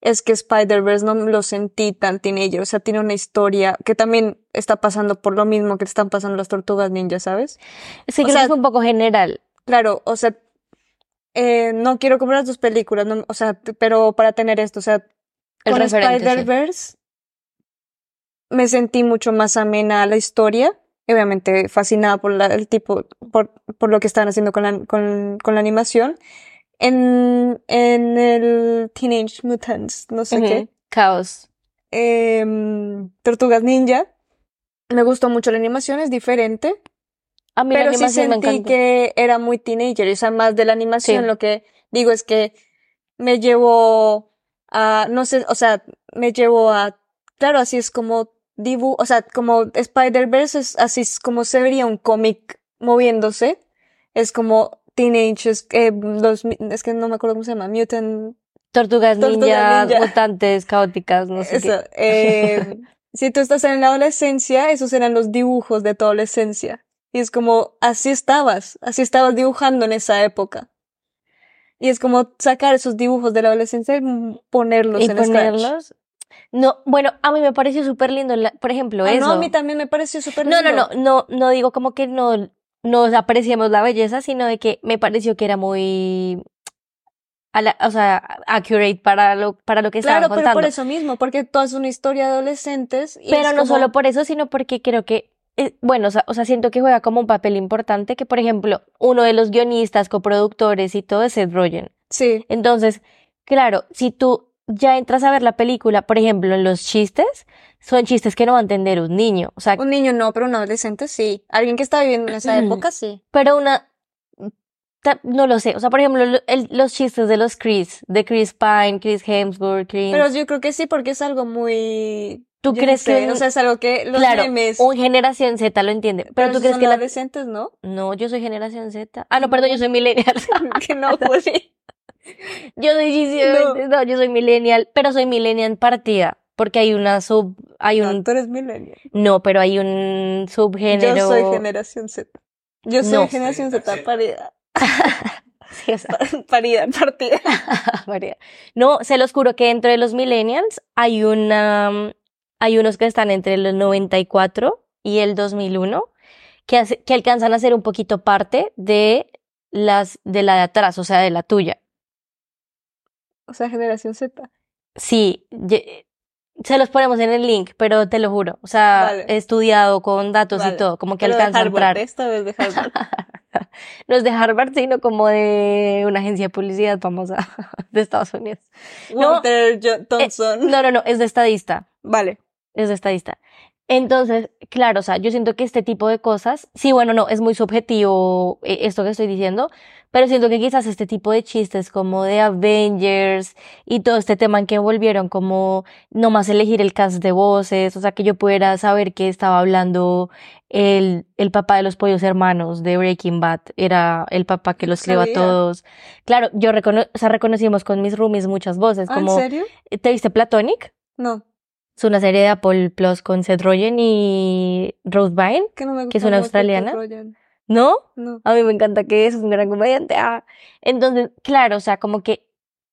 es que Spider-Verse no lo sentí tan teenager, o sea, tiene una historia que también está pasando por lo mismo que están pasando las tortugas ninja, ¿sabes? Es O creo sea- que fue un poco general. Claro, o sea, eh, no quiero comprar las dos películas, no- o sea, pero para tener esto, o sea, El con sí. Spider-Verse me sentí mucho más amena a la historia, obviamente fascinada por la- el tipo, por, por lo que están haciendo con la, con, con la animación. En, en el Teenage Mutants, no sé qué. Caos. em, Tortugas Ninja, me gustó mucho la animación, es diferente, A mí la pero sí me sentí que era muy teenager, o sea, más de la animación, Sí. lo que digo es que me llevó a, no sé, o sea, me llevó a, claro, así es como dibu, o sea, como Spider-Verse, es, así es como se vería un cómic moviéndose, es como teenage, es, eh, los, es que no me acuerdo cómo se llama, mutant, Tortugas Tortugas ninja, ninja. mutantes, caóticas, no sé eso, qué. eh, [laughs] si tú estás en la adolescencia, esos eran los dibujos de tu adolescencia. Y es como, así estabas, así estabas dibujando en esa época. Y es como sacar esos dibujos de la adolescencia y ponerlos y en Scratch. No, bueno, a mí me pareció súper lindo, por ejemplo, Ah, eso. no, a mí también me pareció súper No, no, lindo. no, no, no digo como que no nos apreciemos la belleza, sino de que me pareció que era muy, a la- o sea, accurate para lo, para lo que estaban Claro, pero contando. por eso mismo, porque toda es una historia de adolescentes. Y Pero no como- solo por eso, sino porque creo que, eh, bueno, o sea, o sea, siento que juega como un papel importante que, por ejemplo, uno de los guionistas, coproductores y todo es Seth Rogen. Sí, Entonces, claro, si tú ya entras a ver la película, por ejemplo, en los chistes, son chistes que no va a entender un niño. O sea, un niño no, pero un adolescente sí. Alguien que está viviendo en esa época sí. pero una, no lo sé. O sea, por ejemplo, el- los chistes de los Chris, de Chris Pine, Chris Hemsworth, Chris... Pero yo creo que sí, porque es algo muy. ¿Tú yo no crees sé, que O sea, es algo que los claro, memes. un generación Z lo entiende. Pero, pero tú crees son que la... adolescentes, ¿no? No, yo soy generación Z. Ah, no, perdón, yo [laughs] soy millennial. que no, pues sí. [laughs] Yo soy no. yo soy millennial, pero soy millennial partida, porque hay una sub, hay No, un, tú eres millennial. no, pero hay un subgénero. Yo soy generación Z. Yo soy No. generación Z sí. parida. [laughs] Sí, o sea, [laughs] Parida, partida. [laughs] María. No, se los juro que dentro de los millennials hay una, hay unos que están entre el 94 y el 2001 que, hace- que alcanzan a ser un poquito parte de las, de la de atrás, o sea, de la tuya. O sea, generación Z. Sí, se los ponemos en el link, pero te lo juro. O sea, Vale. he estudiado con datos Vale. y todo, como que Pero de alcanza a Harvard, entrar. Esta vez de Harvard. [laughs] No es de Harvard, sino como de una agencia de publicidad famosa [laughs] de Estados Unidos. No, Walter Jo- Thompson. No, no, no, es de estadista. Vale. Es de estadista. Entonces, claro, o sea, yo siento que este tipo de cosas, sí, bueno, no, es muy subjetivo eh, esto que estoy diciendo, pero siento que quizás este tipo de chistes como de Avengers y todo este tema en que volvieron como nomás elegir el cast de voces, o sea, que yo pudiera saber que estaba hablando el, el papá de los pollos hermanos de Breaking Bad, era el papá que los creó a todos. Claro, yo recono o sea, reconocimos con mis roomies muchas voces, Ah, ¿En como, serio? ¿te viste Platonic? No. Es una serie de Apple Plus con Seth Rogen y Rose Byrne, Que no me Que es gusta una australiana. ¿no? No. A mí me encanta que es, es un gran comediante. Ah. Entonces, claro, o sea, como que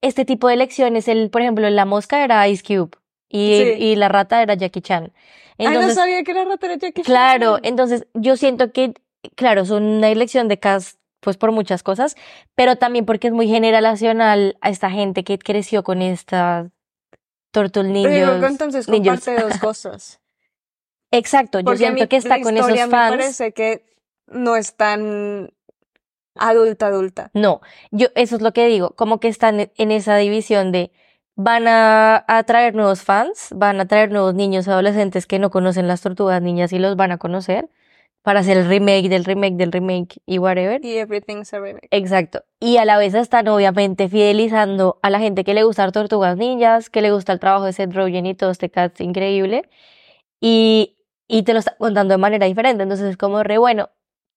este tipo de lecciones, el, por ejemplo, la mosca era Ice Cube y, Sí. y la rata era Jackie Chan. Ay, no Entonces, sabía que la rata era Jackie Chan. claro, entonces yo siento que, claro, son una elección de cast, pues por muchas cosas, pero también porque es muy generacional a esta gente que creció con estas Turtle Pero Ninjas. entonces ninjas. comparte dos [laughs] cosas. Exacto, yo Porque siento que está la con esos historia me fans. parece que no es tan adulta, adulta. No, yo eso es lo que digo, como que están en- en esa división de van a atraer nuevos fans, van a traer nuevos niños adolescentes que no conocen las tortugas niñas y los van a conocer para hacer el remake del remake del remake y whatever. Y everything's a remake. Exacto. Y a la vez están obviamente fidelizando a la gente que le gusta tortugas ninjas, que le gusta el trabajo de Seth Rogen y todo este cast increíble. Y, y te lo está contando de manera diferente. Entonces es como re bueno.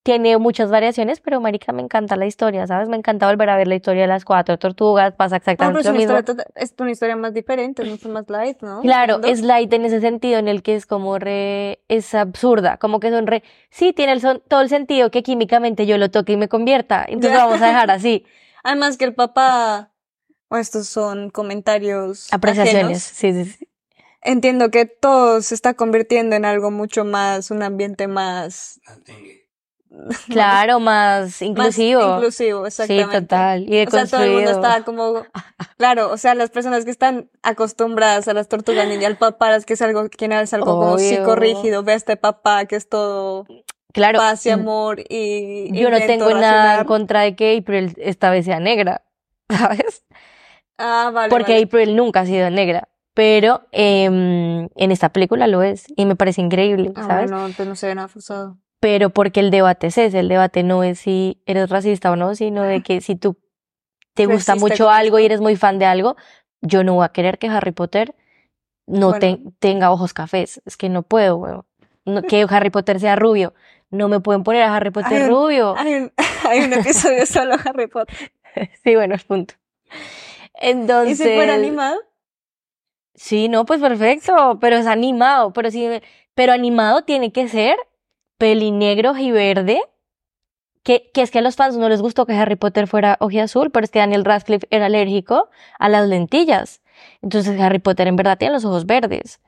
Tiene muchas variaciones, pero marica, me encanta la historia, ¿sabes? Me encanta volver a ver la historia de las cuatro tortugas, pasa No, exactamente es lo una, mismo. historia tota- es una historia más diferente, es mucho más light, ¿no? Claro, es light en ese sentido, en el que es como re, es absurda, como que son re, sí, tiene el son, todo el sentido que químicamente yo lo toque y me convierta, entonces Ya. vamos a dejar así. [laughs] Además que el papá, o estos son comentarios Apreciaciones, ajenos. sí, sí, sí. Entiendo que todo se está convirtiendo en algo mucho más, un ambiente más [laughs] Claro, más más inclusivo. inclusivo, sí, exactamente. total. Y O sea, todo el mundo está como, [laughs] claro, o sea, las personas que están acostumbradas a las tortugas ninja, al papá, es que es algo, que es algo como Obvio. psicorrígido, ve a este papá que es todo Claro, paz y amor y yo no tengo nada en contra de que April esta vez sea negra, [laughs] ¿sabes? Ah, vale, Porque vale. April nunca ha sido negra. Pero em, en esta película lo es y me parece increíble, Ah, ¿sabes? bueno, entonces no se ve nada forzado. Pero porque el debate es ese, el debate no es si eres racista o no, sino de que si tú te gusta mucho algo y eres muy fan de algo, yo no voy a querer que Harry Potter no Bueno. te- tenga ojos cafés. Es que no puedo, weón. No, que [laughs] Harry Potter sea rubio. No me pueden poner a Harry Potter Hay un- rubio. Hay un, [laughs] hay un episodio [laughs] solo Harry Potter. Sí, bueno, es punto. Entonces, ¿Y si fuera animado? Sí, no, pues perfecto, pero es animado, pero sí, pero animado tiene que ser pelinegro y verde. Que, que es que a los fans no les gustó que Harry Potter fuera azul, pero es que Daniel Radcliffe era alérgico a las lentillas. Entonces Harry Potter en verdad tiene los ojos verdes.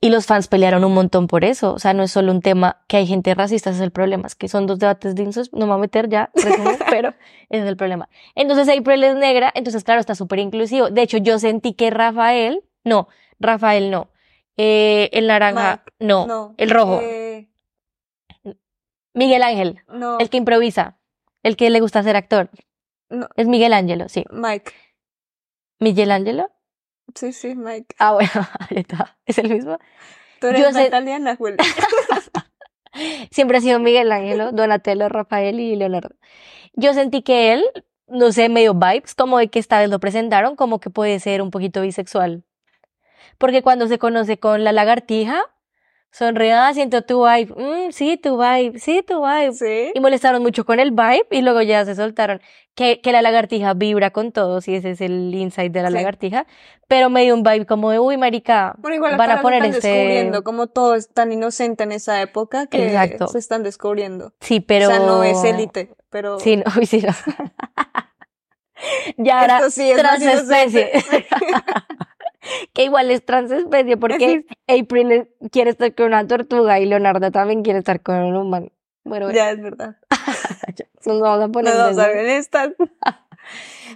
Y los fans pelearon un montón por eso. O sea, no es solo un tema que hay gente racista, ese es el problema. Es que son dos debates densos, no me voy a meter ya, [laughs] pero ese es el problema. Entonces April es negra, entonces claro, está súper inclusivo. De hecho, yo sentí que Rafael, no, Rafael no. Eh, el naranja, No. el rojo. eh, Miguel Ángel, no. el que improvisa, el que le gusta ser actor. no. Es Miguel Ángelo, sí. Mike. Miguel Ángelo. Sí, sí, Mike. Ah, bueno, [laughs] ahí está. Es el mismo. Tú eres Yo sé- italiana, Juli. [laughs] Siempre ha sido Miguel Ángelo, Donatello, Rafael y Leonardo. Yo sentí que él, no sé, medio vibes, como de que esta vez lo presentaron, como que puede ser un poquito bisexual. Porque cuando se conoce con la lagartija, sonríe, ah, siento tu vibe, mm, sí, tu vibe, sí, tu vibe. Sí. Y molestaron mucho con el vibe y luego ya se soltaron. Que, que la lagartija vibra con todos y ese es el insight de la Sí. lagartija. Pero me dio un vibe como de, uy, marica, Bueno, igual van a poner están este... descubriendo, como todo es tan inocente en esa época que Exacto. se están descubriendo. Sí, pero... O sea, no es élite, pero Sí, no, [laughs] sí, no. [laughs] ya ahora sí es más transespecie. [laughs] que igual es transespecie porque April quiere estar con una tortuga y Leonardo también quiere estar con un humano. Bueno, ya es verdad. [laughs] nos vamos a poner vamos a estas.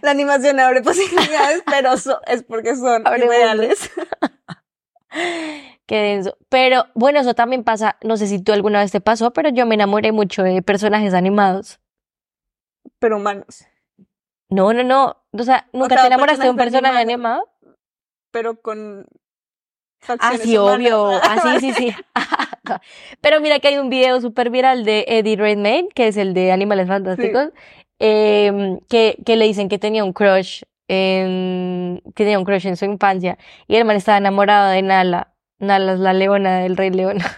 La animación abre posibilidades, pero so- es porque son reales. [laughs] Qué denso. Pero bueno, eso también pasa, no sé si tú alguna vez te pasó, pero yo me enamoré mucho de personajes animados. Pero humanos. No, no, no. O sea, ¿nunca sea, te enamoraste de un personaje animado? Pero con. Ah, facciones sí, humanas. obvio. Ah, sí, sí, sí. [laughs] [laughs] Pero mira que hay un video súper viral de Eddie Redmayne, que es el de Animales Fantásticos, em, que, que le dicen que tenía un crush en, que tenía un crush en su infancia. Y el man estaba enamorado de Nala. Nala es la leona del Rey León. [laughs]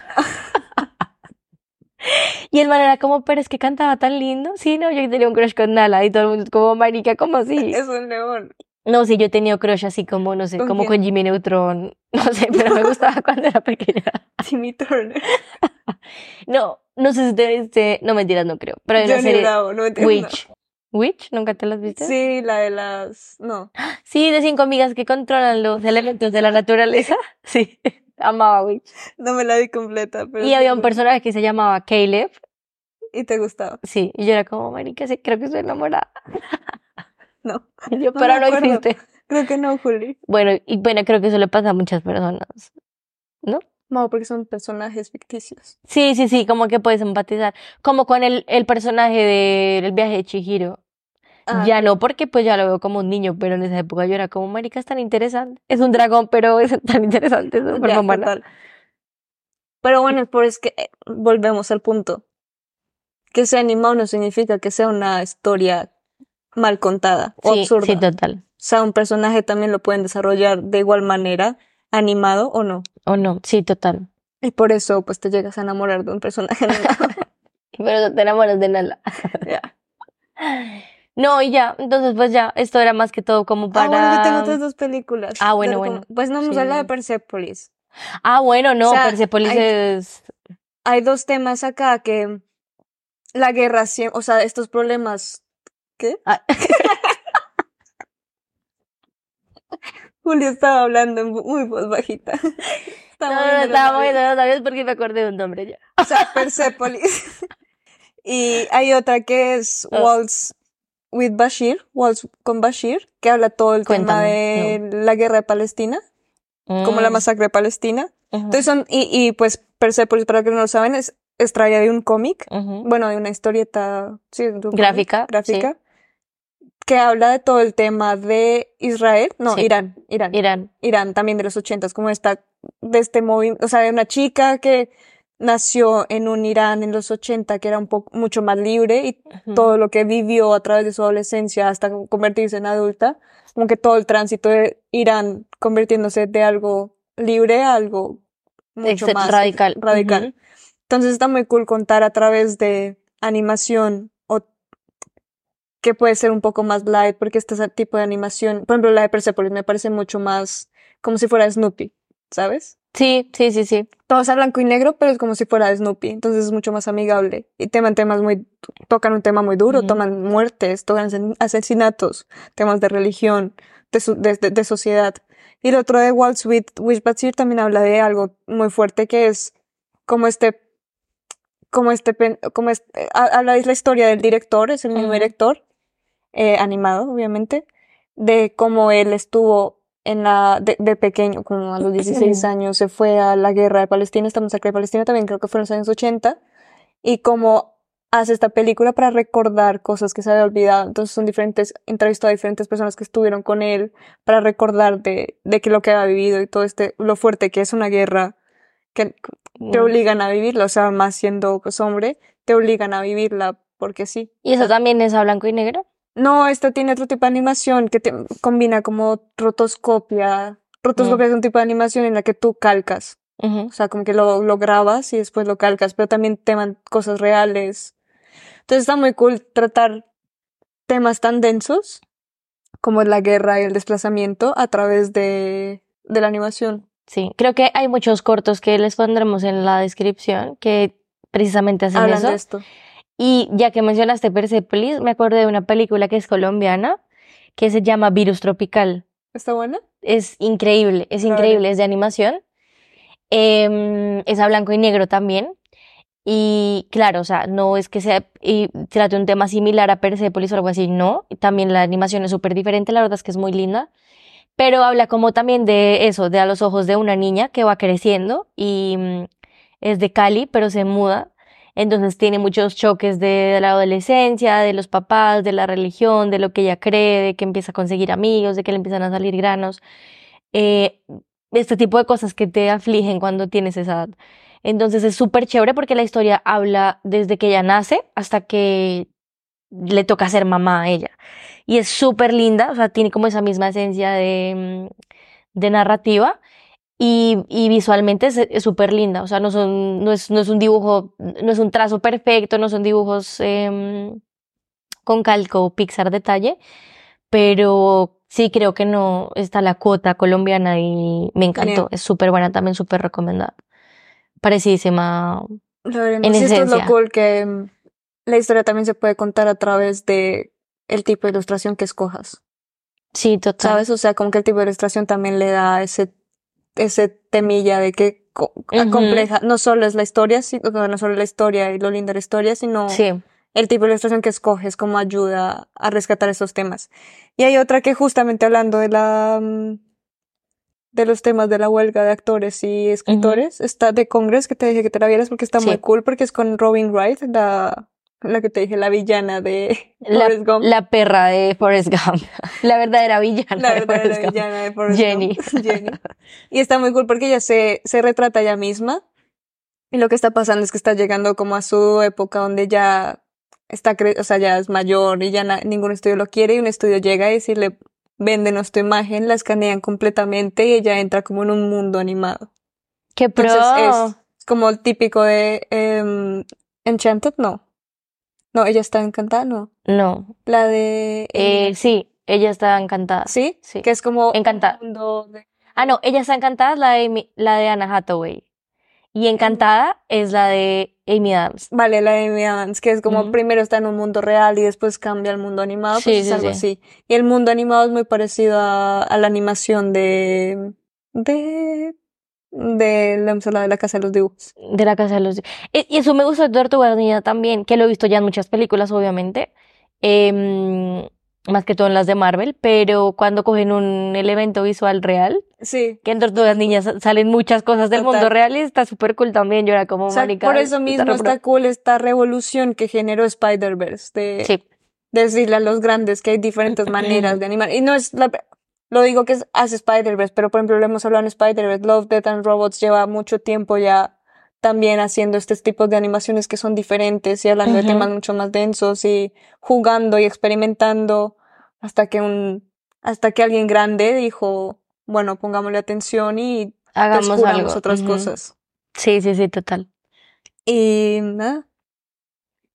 Y el man era como, pero es que cantaba tan lindo. Sí, no, yo tenía un crush con Nala. Y todo el mundo como, marica, ¿cómo así? Es un león. No, sí, yo tenía crush así como, no sé, ¿Con como quién? con Jimmy Neutron. [laughs] No sé, pero me gustaba [laughs] cuando era pequeña. Timmy Turner. [laughs] No, no sé si te viste, no mentiras, no creo, pero hay una Johnny serie Bravo, no entiendo. Witch. ¿Witch? ¿Nunca te las viste? Sí, la de las. No. [gasps] Sí, de cinco amigas que controlan los elementos de la naturaleza. Sí, amaba Witch. No me la vi completa. Pero Y sí había un personaje que se llamaba Caleb. Y te gustaba. Sí, y yo era como, marica, sí, creo que estoy enamorada. [laughs] No. Yo, No pero me no existe. Creo que no, Juli. Bueno, y bueno, creo que eso le pasa a muchas personas. No, porque son personajes ficticios. Sí, sí, sí, como que puedes empatizar. Como con el, el personaje del El viaje de Chihiro. Ah, Ya no, porque pues ya lo veo como un niño, pero en esa época yo era como, marica, es tan interesante. Es un dragón, pero [laughs] es tan interesante. Es súper. Pero bueno, por es que eh, volvemos al punto. Que sea animado no significa que sea una historia mal contada o Sí, absurda. sí, total. O sea, un personaje también lo pueden desarrollar de igual manera, animado o no. O no, sí, total. Y por eso, pues, te llegas a enamorar de un personaje. Pero [laughs] te enamoras de Nala. [laughs] Ya. No, y ya, entonces pues ya, esto era más que todo como Ah, bueno, yo tengo para... otras dos películas. Ah, bueno, Pero bueno. como- Pues no hemos Sí. hablado de Persepolis. Ah, bueno, no, O sea, Persepolis hay- es... Hay dos temas acá que la guerra o sea, estos problemas. ¿Qué? Ah. [laughs] Julio estaba hablando en muy voz bajita. No, [laughs] Estaba no, estaba moviendo los labios porque me acordé de un nombre ya. O sea, Persepolis. [laughs] y hay otra que es Ah. Waltz with Bashir, Waltz con Bashir, que habla todo el tema Cuéntame, de la guerra de Palestina, como la Mm, masacre de Palestina. Entonces son, y, y pues Persepolis, para los que no lo saben, es extraída de un cómic, bueno, de una historieta, sí, de un cómic, Gráfica, gráfica, que habla de todo el tema de Israel, no, Sí. Irán, Irán. Irán. Irán también de los ochentas, como esta, de este movimiento, o sea, de una chica que nació en un Irán en los ochenta que era un poco, mucho más libre y todo lo que vivió a través de su adolescencia hasta convertirse en adulta, como que todo el tránsito de Irán convirtiéndose de algo libre a algo mucho más radical. radical. Entonces está muy cool contar a través de animación que puede ser un poco más light, porque este tipo de animación, por ejemplo, la de Persepolis me parece mucho más como si fuera Snoopy, ¿sabes? Sí, sí, sí, sí. Todo es a blanco y negro, pero es como si fuera Snoopy, entonces es mucho más amigable. Y teman temas muy, tocan un tema muy duro, toman muertes, tocan asesinatos, temas de religión, de, su- de, de- de sociedad. Y el otro de Waltz with Wishbashir también habla de algo muy fuerte que es como este, como este, pen- como este, ha- habla de la historia del director, es el mismo director, eh, animado, obviamente, de cómo él estuvo en la, de, de pequeño, como a los 16 años, se fue a la guerra de Palestina, esta masacre de Palestina también creo que fue en los años 80, y cómo hace esta película para recordar cosas que se había olvidado. Entonces son diferentes, entrevistó a diferentes personas que estuvieron con él para recordar de, de que lo que había vivido y todo este, lo fuerte que es una guerra que te obligan a vivirla, o sea, más siendo pues hombre, te obligan a vivirla porque sí. ¿Y eso también es a blanco y negro? No, esta tiene otro tipo de animación que te combina como rotoscopia. Rotoscopia es un tipo de animación en la que tú calcas. O sea, como que lo, lo grabas y después lo calcas, pero también teman cosas reales. Entonces está muy cool tratar temas tan densos como la guerra y el desplazamiento a través de, de la animación. Sí, creo que hay muchos cortos que les pondremos en la descripción que precisamente hacen Hablan eso. de esto. Y ya que mencionaste Persepolis, me acordé de una película que es colombiana que se llama Virus Tropical. ¿Está buena? Es increíble, es increíble, es de animación. Em, es a blanco y negro también. Y claro, o sea, no es que sea y trate un tema similar a Persepolis o algo así, no. También la animación es súper diferente, la verdad es que es muy linda. Pero habla como también de eso, de a los ojos de una niña que va creciendo y mm, es de Cali, pero se muda. Entonces tiene muchos choques de la adolescencia, de los papás, de la religión, de lo que ella cree, de que empieza a conseguir amigos, de que le empiezan a salir granos. Eh, este tipo de cosas que te afligen cuando tienes esa edad. Entonces es súper chévere porque la historia habla desde que ella nace hasta que le toca ser mamá a ella. Y es súper linda, o sea, tiene como esa misma esencia de, mm, de narrativa y, y visualmente es súper linda, o sea, no, son, no, es, no es un dibujo, no es un trazo perfecto, no son dibujos em, con calco o Pixar detalle, pero sí creo que no está la cuota colombiana y me encantó, Genial. es súper buena, también súper recomendada. Parecidísima. Lo veremos. En Y esto es lo cool que mm, la historia también se puede contar a través de el tipo de ilustración que escojas. Sí, total. ¿Sabes? O sea, como que el tipo de ilustración también le da ese, ese temilla de que co- Ujú. compleja, no solo es la historia, no solo la historia y lo lindo de la historia, sino Sí. el tipo de ilustración que escoges como ayuda a rescatar esos temas. Y hay otra que justamente hablando de la mm, de los temas de la huelga de actores y escritores, está The Congress, que te dije que te la vieras porque está Sí. muy cool, porque es con Robin Wright, la, la que te dije, la villana de [laughs] La, Forrest Gump. la perra de Forrest Gump. [laughs] La verdadera villana La de verdadera Forrest Gump. villana de Forrest Jenny. Gump. [laughs] Jenny. Y está muy cool porque ella se, se retrata ella misma. Y lo que está pasando es que está llegando como a su época donde ya está, cre- o sea, ya es mayor y ya ningún estudio lo quiere y un estudio llega y si le venden tu imagen, la escanean completamente y ella entra como en un mundo animado. ¡Qué pro! Entonces es, es como el típico de em, Enchanted, no. No, ella está encantada, no. No. La de... Eh, sí, ella está encantada. ¿Sí? sí. Que es como Encantada. de... Ah, no, ella está encantada es la de, la de Anna Hathaway. Y encantada es la de Amy Adams. Vale, la de Amy Adams, que es como primero está en un mundo real y después cambia al mundo animado, pues Sí, es sí, algo sí. así. Y el mundo animado es muy parecido a, a la animación de, de, de la emisora de la Casa de los Dibujos. De la Casa de los... Y y eso me gusta de Tortugas Ninja también, que lo he visto ya en muchas películas, obviamente. Em, más que todo en las de Marvel, pero cuando cogen un elemento visual real, Sí. que en Tortugas Niñas sa- salen muchas cosas del Total. mundo real y está súper cool también. Yo era como, O sea, por eso mismo está cool esta revolución que generó Spider-Verse, de Sí, decirle a los grandes que hay diferentes maneras de animar. Y no es la, lo digo que es, hace Spider-Verse, pero por ejemplo lo hemos hablado en Spider-Verse, Love, Death and Robots lleva mucho tiempo ya también haciendo estos tipos de animaciones que son diferentes y hablando de Ujú. temas mucho más densos y jugando y experimentando hasta que un, hasta que alguien grande dijo, bueno, pongámosle atención y hagamos algo. otras cosas. Sí, sí, sí, total. Y nada,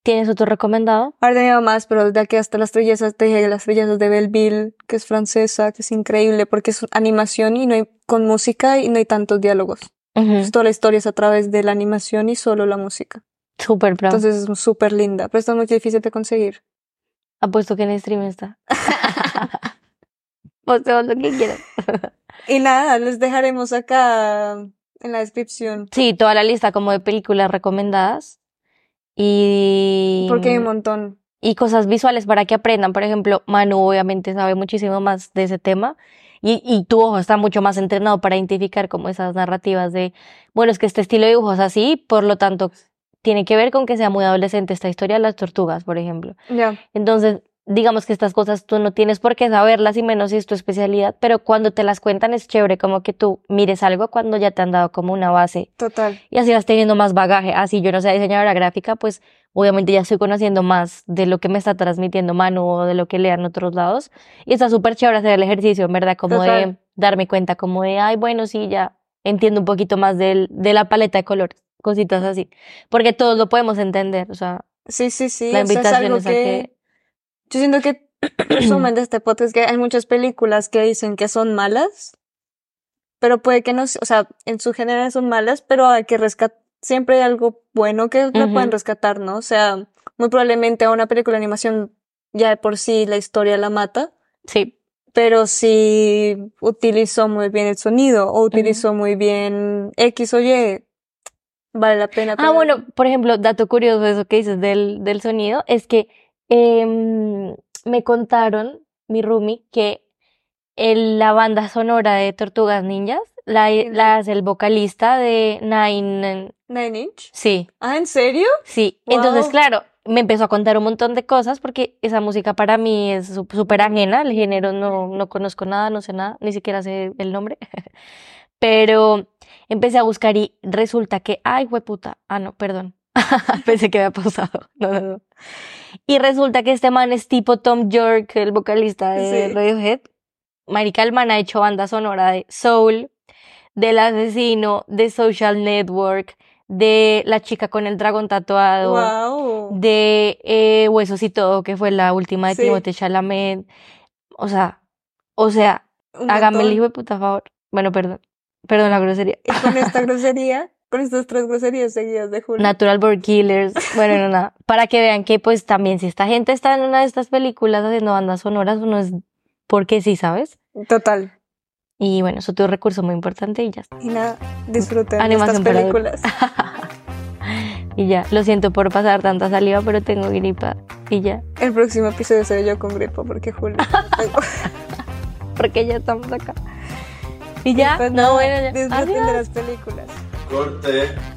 ¿Tienes otro recomendado? Ahora tenía más, pero de aquí hasta las trellezas, te dije las trellezas de Belleville, que es francesa, que es increíble porque es animación y no hay, con música y no hay tantos diálogos. Pues toda la historia es a través de la animación y solo la música. Súper pro. Entonces es súper linda, pero está muy difícil de conseguir. Apuesto que en stream está. [laughs] [laughs] Posteamos lo que quieras. [laughs] Y nada, les dejaremos acá en la descripción Sí, toda la lista como de películas recomendadas. Y. porque hay un montón. y cosas visuales para que aprendan. Por ejemplo, Manu obviamente sabe muchísimo más de ese tema y, y tu ojo está mucho más entrenado para identificar como esas narrativas de, bueno, es que este estilo de dibujo es así, por lo tanto, tiene que ver con que sea muy adolescente esta historia de las tortugas, por ejemplo. Ya, Entonces, digamos que estas cosas tú no tienes por qué saberlas y menos si es tu especialidad, pero cuando te las cuentan es chévere como que tú mires algo cuando ya te han dado como una base total. y así vas teniendo más bagaje. Así yo no sé diseñadora gráfica, pues obviamente ya estoy conociendo más de lo que me está transmitiendo Manu o de lo que lean otros lados. Y está súper chévere hacer el ejercicio, en verdad, como de darme cuenta, como de, ay, bueno, sí, ya entiendo un poquito más del, de la paleta de colores, cositas así. Porque todos lo podemos entender, o sea, Sí, sí, sí. la o sea, es invitación algo es a que, que... yo siento que [clears throat] resumen de este podcast es que hay muchas películas que dicen que son malas, pero puede que no, o sea, en su general son malas, pero hay que rescatar, siempre hay algo bueno que la Ujú. pueden rescatar, ¿no? O sea, muy probablemente a una película de animación ya de por sí la historia la mata, Sí, pero si utilizó muy bien el sonido o utilizó muy bien X o Y, vale la pena. Ah, bueno, por ejemplo, dato curioso eso que dices del, del sonido, es que em, me contaron, mi roomie, que el- la banda sonora de Tortugas Ninjas la, la hace el vocalista de Nine. Nine Inch. Sí, Ah, ¿en serio? sí. Entonces, claro, me empezó a contar un montón de cosas porque esa música para mí es súper ajena, el género no, no conozco nada, no sé nada, ni siquiera sé el nombre. [laughs] Pero empecé a buscar y resulta que, ay, puta, ah, no, perdón. [laughs] Pensé que había pausado. [laughs] No, no, no. Y resulta que este man es tipo Tom York, el vocalista de Sí. Radiohead. Marica, el man ha hecho banda sonora de Soul, del asesino, de Social Network, de La chica con el dragón tatuado, Wow. de eh, Huesos y todo, que fue la última de Sí. Timothée Chalamet. O sea, o sea, hágame el hijo de puta favor. Bueno, perdón. Perdón la grosería. Y con esta [laughs] grosería, con estas tres groserías seguidas de Julio. Natural Born Killers. Bueno, no, nada. [laughs] Para que vean que, pues, también si esta gente está en una de estas películas haciendo bandas sonoras, uno es porque sí, ¿sabes? Total. Y bueno, eso es un recurso muy importante y ya está. Y nada, disfruten Animación estas películas. [laughs] Y ya, lo siento por pasar tanta saliva, pero tengo gripa. Y ya, El próximo episodio seré yo con gripa porque Julio. tengo. [laughs] porque ya estamos acá. Y ya, Pues no, nada, bueno, ya. Disfruten de las películas. Corte.